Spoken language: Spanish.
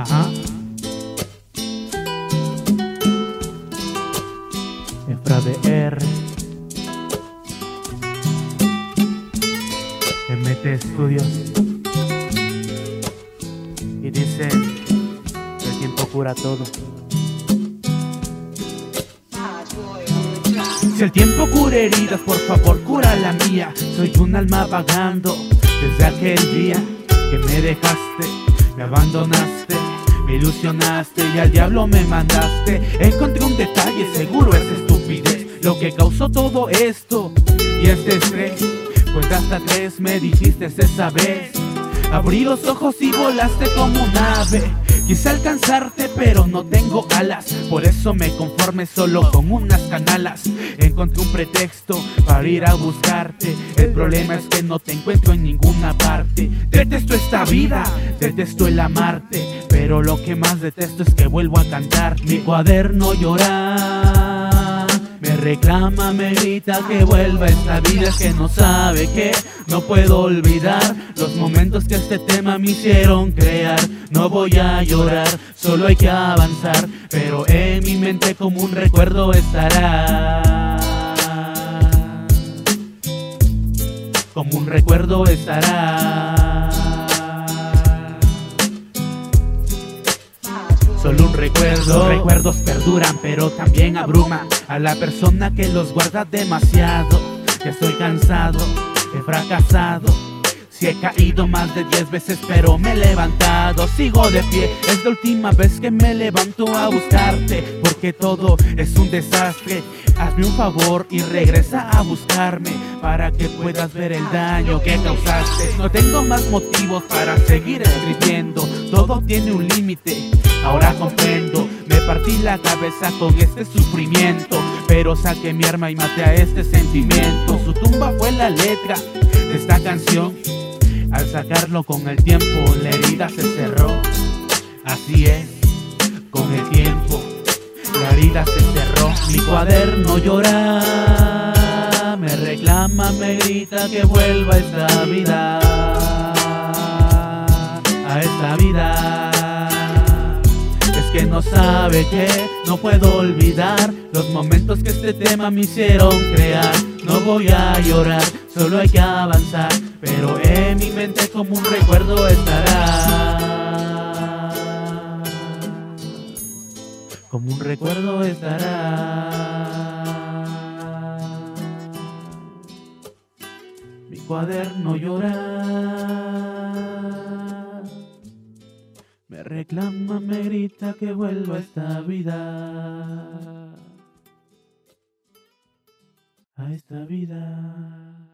Ajá. Efra de R. MT Studios. Y dice el tiempo cura todo. Si el tiempo cura heridas, por favor cura la mía. Soy un alma vagando desde aquel día que me dejaste, me abandonaste, me ilusionaste y al diablo me mandaste. Encontré un detalle, seguro es estupidez, lo que causó todo esto y este estrés. Pues hasta tres me dijiste esa vez. Abrí los ojos y volaste como un ave. Quise alcanzarte, pero no tengo alas. Por eso me conforme solo con unas canalas. Encontré un pretexto para ir a buscarte. El problema es que no te encuentro en ninguna parte. Detesto esta vida, detesto el amarte. Pero lo que más detesto es que vuelvo a cantar mi cuaderno llorar. Me reclama, me grita que vuelva esta vida que no sabe que no puedo olvidar los momentos que este tema me hicieron crear. No voy a llorar, solo hay que avanzar, pero en mi mente como un recuerdo estará. Como un recuerdo estará. Solo un recuerdo. Los recuerdos perduran, pero también abruman a la persona que los guarda demasiado. Ya estoy cansado, he fracasado. Si he caído más de 10 veces, pero me he levantado, sigo de pie. Es la última vez que me levanto a buscarte, porque todo es un desastre. Hazme un favor y regresa a buscarme para que puedas ver el daño que causaste. No tengo más motivos para seguir escribiendo, todo tiene un límite. Ahora comprendo, me partí la cabeza con este sufrimiento, pero saqué mi arma y maté a este sentimiento. Su tumba fue la letra de esta canción. Al sacarlo con el tiempo, la herida se cerró. Así es, con el tiempo, la herida se cerró. Mi cuaderno llora, me reclama, me grita que vuelva a esta vida. A esta vida. Que no sabe que no puedo olvidar los momentos que este tema me hicieron crear. No voy a llorar, solo hay que avanzar, pero en mi mente como un recuerdo estará. Como un recuerdo estará. Mi cuaderno llora. Reclama, me grita que vuelva a esta vida. A esta vida.